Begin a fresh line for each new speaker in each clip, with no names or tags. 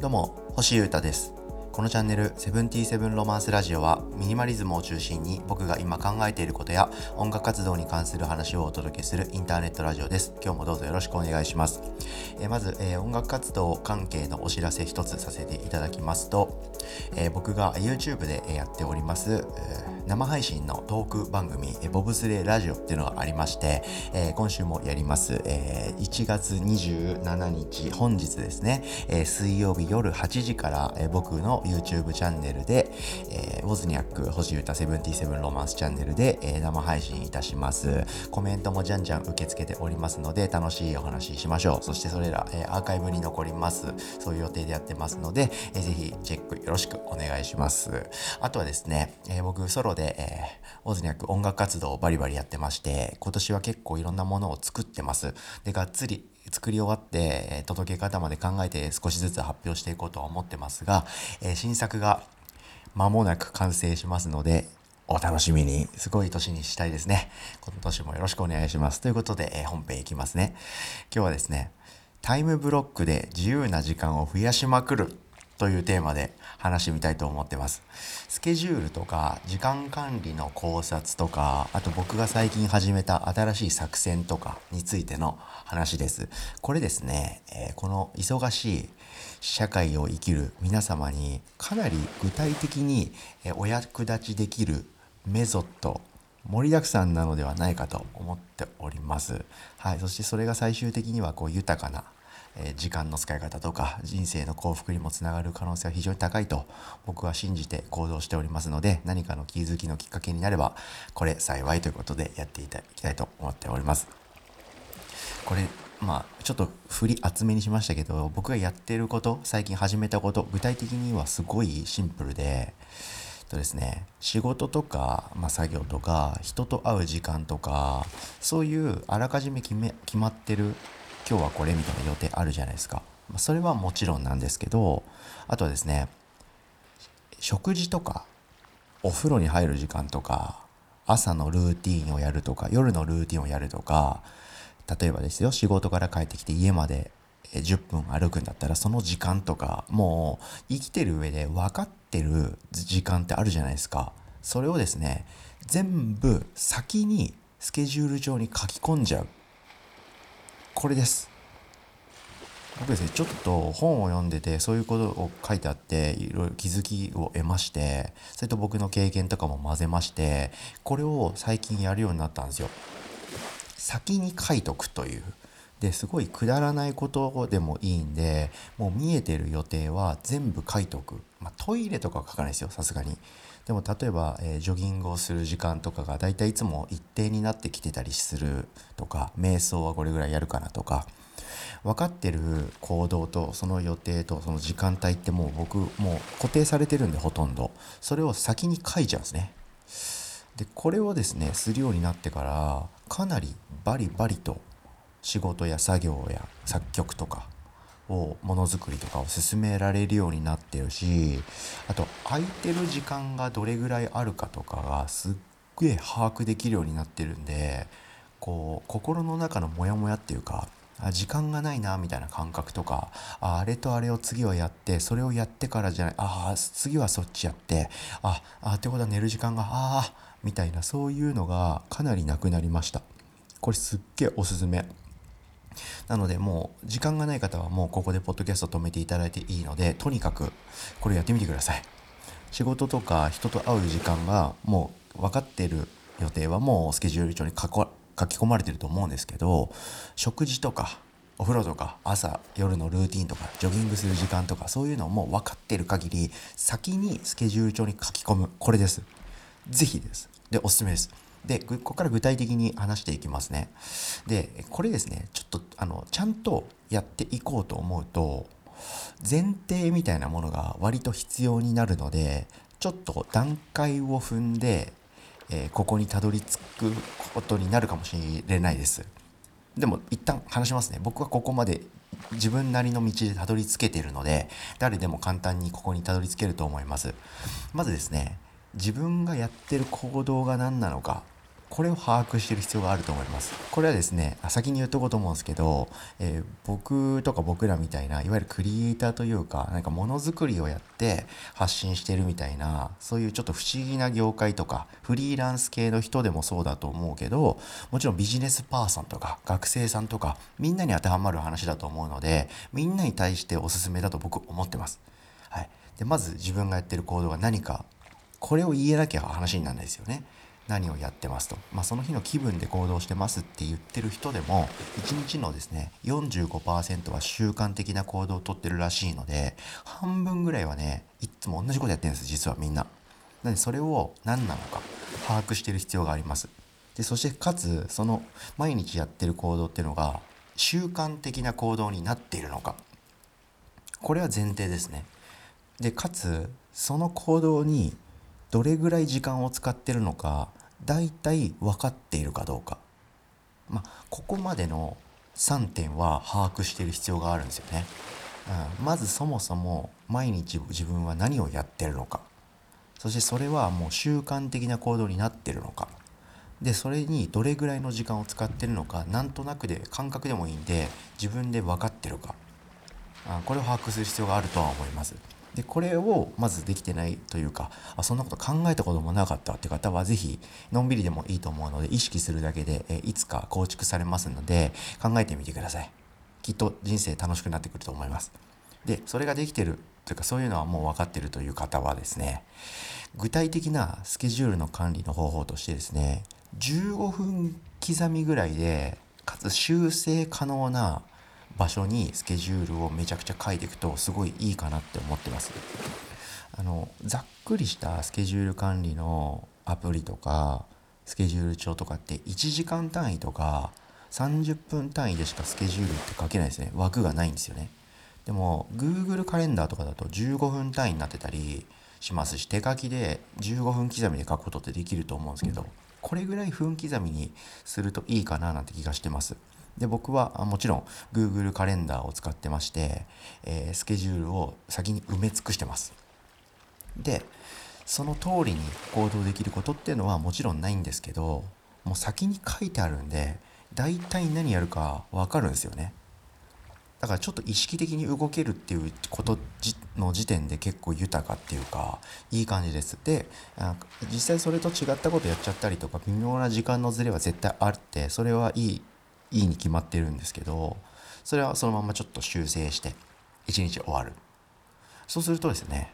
どうも星優太です。このチャンネル「セブンティーセブンロマンスラジオ」はミニマリズムを中心に僕が今考えていることや音楽活動に関する話をお届けするインターネットラジオです。今日もどうぞよろしくお願いします、え、まず、え、音楽活動関係のお知らせ一つさせていただきますと、え、僕が YouTube でやっております、生配信のトーク番組、ボブスレーラジオっていうのがありまして、え今週もやります、え1月27日本日ですね、え水曜日夜8時から、え僕の YouTube チャンネルで、えー、ウォズニャック星歌77ロマンスチャンネルで、え、生配信いたします。コメントもじゃんじゃん受け付けておりますので、楽しいお話ししましょう。そしてそれら、え、アーカイブに残ります。そういう予定でやってますので、えー、ぜひチェックよろしくお願いします。あとはですね、え、僕ソロで、でえー、ウォズニャク音楽活動をバリバリやってまして、今年は結構いろんなものを作ってます。で、がっつり作り終わって、え届け方まで考えて少しずつ発表していこうとは思ってますが、えー、新作が間もなく完成しますので、お楽しみに。すごい年にしたいですね。今年もよろしくお願いします。ということで、えー、本編いきますね。今日はですね、タイムブロックで自由な時間を増やしまくるというテーマで話してみたいと思ってます。スケジュールとか時間管理の考察とか、あと僕が最近始めた新しい作戦とかについての話です。これですね、えー、この忙しい社会を生きる皆様にかなり具体的にお役立ちできるメソッド盛りだくさんなのではないかと思っております。はい、そしてそれが最終的にはこう豊かな時間の使い方とか人生の幸福にもつながる可能性は非常に高いと僕は信じて行動しておりますので何かの気づきのきっかけになればこれ幸いということでやっていきたいと思っております。これまあちょっと振り厚めにしましたけど僕がやってること最近始めたこと具体的にはすごいシンプルでとですね仕事とか、まあ、作業とか人と会う時間とかそういうあらかじめ決め決まってる今日はこれみたいな予定あるじゃないですか。まそれはもちろんなんですけど、あとはですね、食事とか、お風呂に入る時間とか、朝のルーティンをやるとか、夜のルーティンをやるとか、例えばですよ、仕事から帰ってきて家まで10分歩くんだったら、その時間とか、もう生きてる上で分かっててる時間ってあるじゃないですか。それをですね、全部先にスケジュール上に書き込んじゃう。これです僕ですねちょっと本を読んでてそういうことを書いてあっていろいろ気づきを得ましてそれと僕の経験とかも混ぜましてこれを最近やるようになったんですよ先に書いとくというですごいくだらないことでもいいんでもう見えてる予定は全部書いとく、まあ、トイレとか書かないですよさすがに。でも例えば、えー、ジョギングをする時間とかがだいたいいつも一定になってきてたりするとか瞑想はこれぐらいやるかなとか分かってる行動とその予定とその時間帯ってもう僕もう固定されてるんでほとんど。それを先に書いちゃうんですね。でこれをですねするようになってからかなりバリバリと仕事や作業や作曲とかをものづくりとかを進められるようになってるしあと空いてる時間がどれぐらいあるかとかがすっげえ把握できるようになってるんでこう心の中のモヤモヤっていうか時間がないなみたいな感覚とかああれとあれを次はやってそれをやってからじゃないああ次はそっちやってああってことは寝る時間がああみたいなそういうのがかなりなくなりました。これすっげえおすすめ。なのでもう時間がない方はもうここでポッドキャスト止めていただいていいのでとにかくこれやってみてください。仕事とか人と会う時間がもう分かってる予定はもうスケジュール帳に書き込まれてると思うんですけど食事とかお風呂とか朝夜のルーティンとかジョギングする時間とかそういうのも分かってる限り先にスケジュール帳に書き込む。これです。是非です。でおすすめです。で、ここから具体的に話していきますね。で、これですね、ちょっと、あの、ちゃんとやっていこうと思うと、前提みたいなものが割と必要になるので、ちょっと段階を踏んで、えー、ここにたどり着くことになるかもしれないです。でも一旦話しますね。僕はここまで自分なりの道でたどり着けているので、誰でも簡単にここにたどり着けると思います。まずですね、自分がやってる行動が何なのかこれを把握してる必要があると思いますこれはですね先に言っとこうと思うんですけど、えー、僕とか僕らみたいないわゆるクリエイターというかなんかものづくりをやって発信してるみたいなそういうちょっと不思議な業界とかフリーランス系の人でもそうだと思うけどもちろんビジネスパーソンとか学生さんとかみんなに当てはまる話だと思うのでみんなに対しておすすめだと僕思ってます。はい、でまず自分がやってる行動が何かこれを言えなきゃ話にならないですよね。何をやってますと、まあ、その日の気分で行動してますって言ってる人でも1日のですね45%は習慣的な行動をとってるらしいので半分ぐらいはねいつも同じことやってるんです実はみんな。なのでそれを何なのか把握してる必要があります。でそしてかつその毎日やってる行動っていうのが習慣的な行動になっているのかこれは前提ですね。でかつその行動にどれぐらい時間を使ってるのか大体分かっているかどうか、まあ、ここまでの3点は把握している必要があるんですよね。うん、まずそもそも毎日自分は何をやってるのか。そしてそれはもう習慣的な行動になってるのか。でそれにどれぐらいの時間を使ってるのかなんとなくで感覚でもいいんで自分で分かってるか。あこれを把握する必要があるとは思います。でこれをまずできてないというかあそんなこと考えたこともなかったって方は是非のんびりでもいいと思うので意識するだけで、えいつか構築されますので考えてみてくださいきっと人生楽しくなってくると思いますでそれができてるというかそういうのはもう分かってるという方はですね具体的なスケジュールの管理の方法としてですね15分刻みぐらいでかつ修正可能な場所にスケジュールをめちゃくちゃ書いていくとすごいいいかなって思ってます。あのざっくりしたスケジュール管理のアプリとかスケジュール帳とかって1時間単位とか30分単位でしかスケジュールって書けないですね。枠がないんですよね。でも Google カレンダーとかだと15分単位になってたりしますし手書きで15分刻みで書くことってできると思うんですけどこれぐらい分刻みにするといいかななんて気がしてます。で僕はもちろん Google カレンダーを使ってまして、えー、スケジュールを先に埋め尽くしてます。でその通りに行動できることっていうのはもちろんないんですけどもう先に書いてあるんで大体何やるか分かるんですよね。だからちょっと意識的に動けるっていうことの時点で結構豊かっていうかいい感じです。で実際それと違ったことやっちゃったりとか微妙な時間のズレは絶対あってそれはいいいいに決まってるんですけどそれはそのままちょっと修正して一日終わる。そうするとですね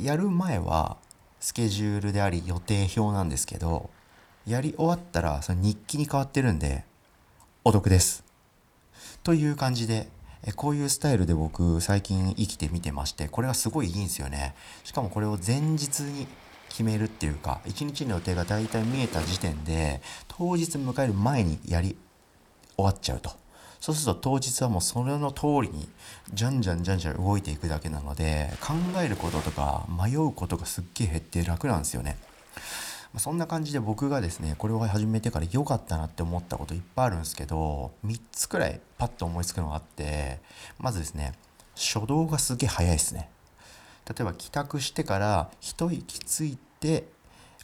やる前はスケジュールであり予定表なんですけどやり終わったらその日記に変わってるんでお得です。という感じでこういうスタイルで僕最近生きてみてましてこれはすごいいいんですよね。しかもこれを前日に決めるっていうか一日の予定が大体見えた時点で当日迎える前にやり終わっちゃうとそうすると当日はもうそれの通りにじゃんじゃんじゃんじゃん動いていくだけなので考えることとか迷うことがすっげえ減って楽なんですよね。そんな感じで僕がですねこれを始めてから良かったなって思ったこといっぱいあるんですけど3つくらいパッと思いつくのがあってまずですね初動がすげえ早いですね例えば帰宅してから一息ついて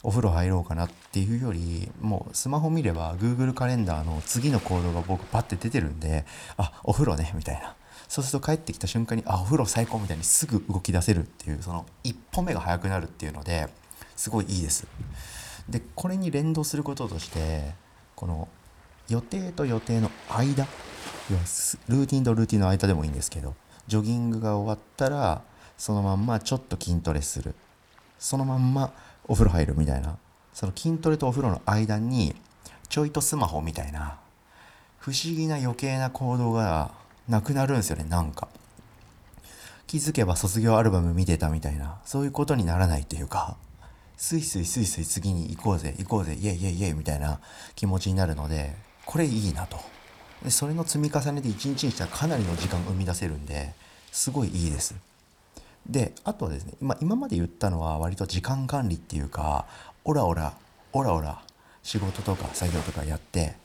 お風呂入ろうかなっていうよりもうスマホ見れば Google カレンダーの次の行動が僕パッて出てるんであお風呂ねみたいな。そうすると帰ってきた瞬間にあお風呂最高みたいにすぐ動き出せるっていうその一歩目が速くなるっていうのですごいいいです。でこれに連動することとしてこの予定と予定の間ルーティンとルーティンの間でもいいんですけどジョギングが終わったらそのまんまちょっと筋トレする。そのまんまお風呂入るみたいな。その筋トレとお風呂の間にちょいとスマホみたいな。不思議な余計な行動がなくなるんですよねなんか。気づけば卒業アルバム見てたみたいな。そういうことにならないというか。スイスイスイスイ次に行こうぜ行こうぜイエイイエイイエイみたいな気持ちになるのでこれいいなと。でそれの積み重ねで一日にしたらかなりの時間を生み出せるんですごいいいです。であとはですね、ま、今まで言ったのは割と時間管理っていうかオラオラオラオラ仕事とか作業とかやって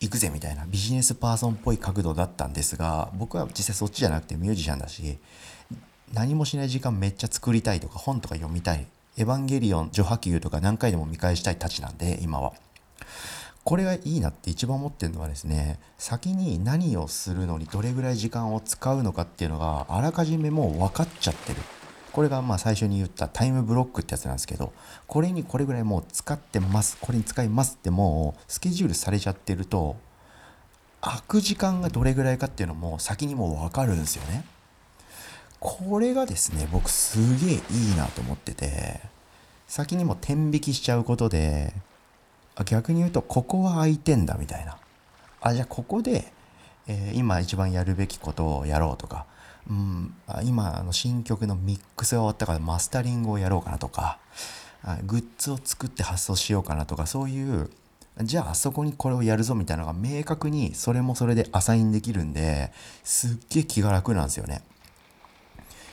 行くぜみたいなビジネスパーソンっぽい角度だったんですが僕は実際そっちじゃなくてミュージシャンだし何もしない時間めっちゃ作りたいとか本とか読みたい。エヴァンゲリオン序波球とか何回でも見返したいたちなんで今は。これがいいなって一番思ってるのはですね先に何をするのにどれぐらい時間を使うのかっていうのがあらかじめもう分かっちゃってる。これがまあ最初に言ったタイムブロックってやつなんですけどこれにこれぐらいもう使ってますこれに使いますってもうスケジュールされちゃってると空く時間がどれぐらいかっていうのも先にもう分かるんですよね。これがですね僕すげえいいなと思ってて先にも天引きしちゃうことで逆に言うとここは空いてんだみたいなあじゃあここで、えー、今一番やるべきことをやろうとか、うん、今あの新曲のミックスが終わったからマスタリングをやろうかなとかグッズを作って発送しようかなとかそういうじゃああそこにこれをやるぞみたいなのが明確にそれもそれでアサインできるんですっげえ気が楽なんですよね。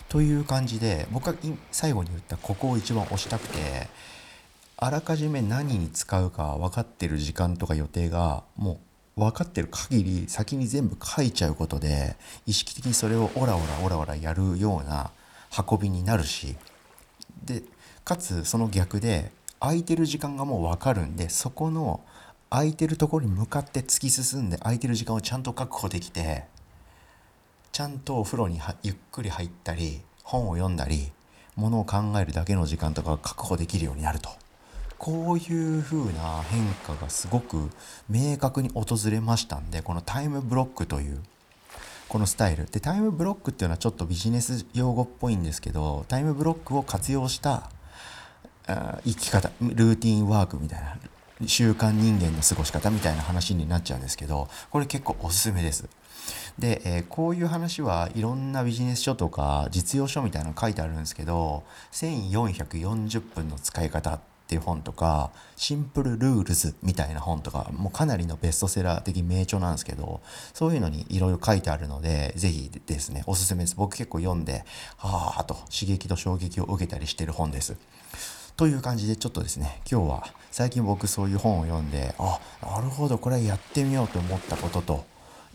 という感じで僕は最後に言ったここを一番押したくてあらかじめ何に使うか分かってる時間とか予定がもう分かってる限り先に全部書いちゃうことで意識的にそれをオラオラオラオラやるような運びになるしでかつその逆で空いてる時間がもう分かるんでそこの空いてるところに向かって突き進んで空いてる時間をちゃんと確保できてちゃんとお風呂にゆっくり入ったり本を読んだりものを考えるだけの時間とかが確保できるようになると。こういう風な変化がすごく明確に訪れましたんでこのタイムブロックというこのスタイルでタイムブロックっていうのはちょっとビジネス用語っぽいんですけどタイムブロックを活用した生き方ルーティンワークみたいな習慣人間の過ごし方みたいな話になっちゃうんですけどこれ結構おすすめです。で、えー、こういう話はいろんなビジネス書とか実用書みたいなの書いてあるんですけど1440分の使い方っていう本とか、 Simple Rules みたいな本とか、もうかなりのベストセラー的名著なんですけど、そういうのにいろいろ書いてあるので、ぜひですね、おすすめです。僕結構読んで、はぁと刺激と衝撃を受けたりしてる本です。という感じでちょっとですね今日は最近僕そういう本を読んであなるほどこれやってみようと思ったことと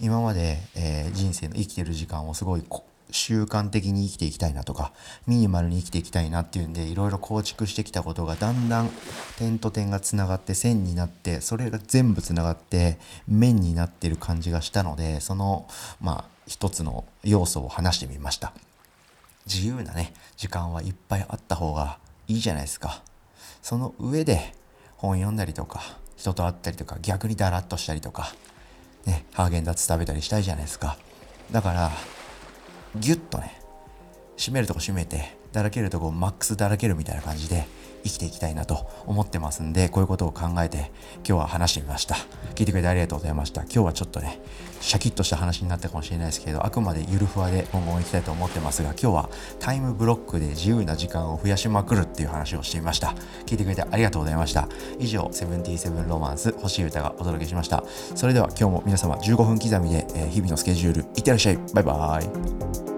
今まで、えー、人生の生きてる時間をすごい習慣的に生きていきたいなとかミニマルに生きていきたいなっていうんでいろいろ構築してきたことがだんだん点と点がつながって線になってそれが全部つながって面になってる感じがしたのでそのまあ一つの要素を話してみました。自由なね時間はいっぱいあった方がいいじゃないですか。その上で本読んだりとか人と会ったりとか逆にダラッとしたりとかねハーゲンダッツ食べたりしたいじゃないですか。だからギュッとね締めるとこ締めてだらけるとこマックスだらけるみたいな感じで生きていきたいなと思ってますんでこういうことを考えて今日は話してみました。聞いてくれてありがとうございました。今日はちょっとねシャキッとした話になったかもしれないですけどあくまでゆるふわで今後も行きたいと思ってますが今日はタイムブロックで自由な時間を増やしまくるっていう話をしてみました。聞いてくれてありがとうございました。以上セブンティーセブンロマンス星歌がお届けしました。それでは今日も皆様15分刻みで、え日々のスケジュールいってらっしゃい。バイバーイ。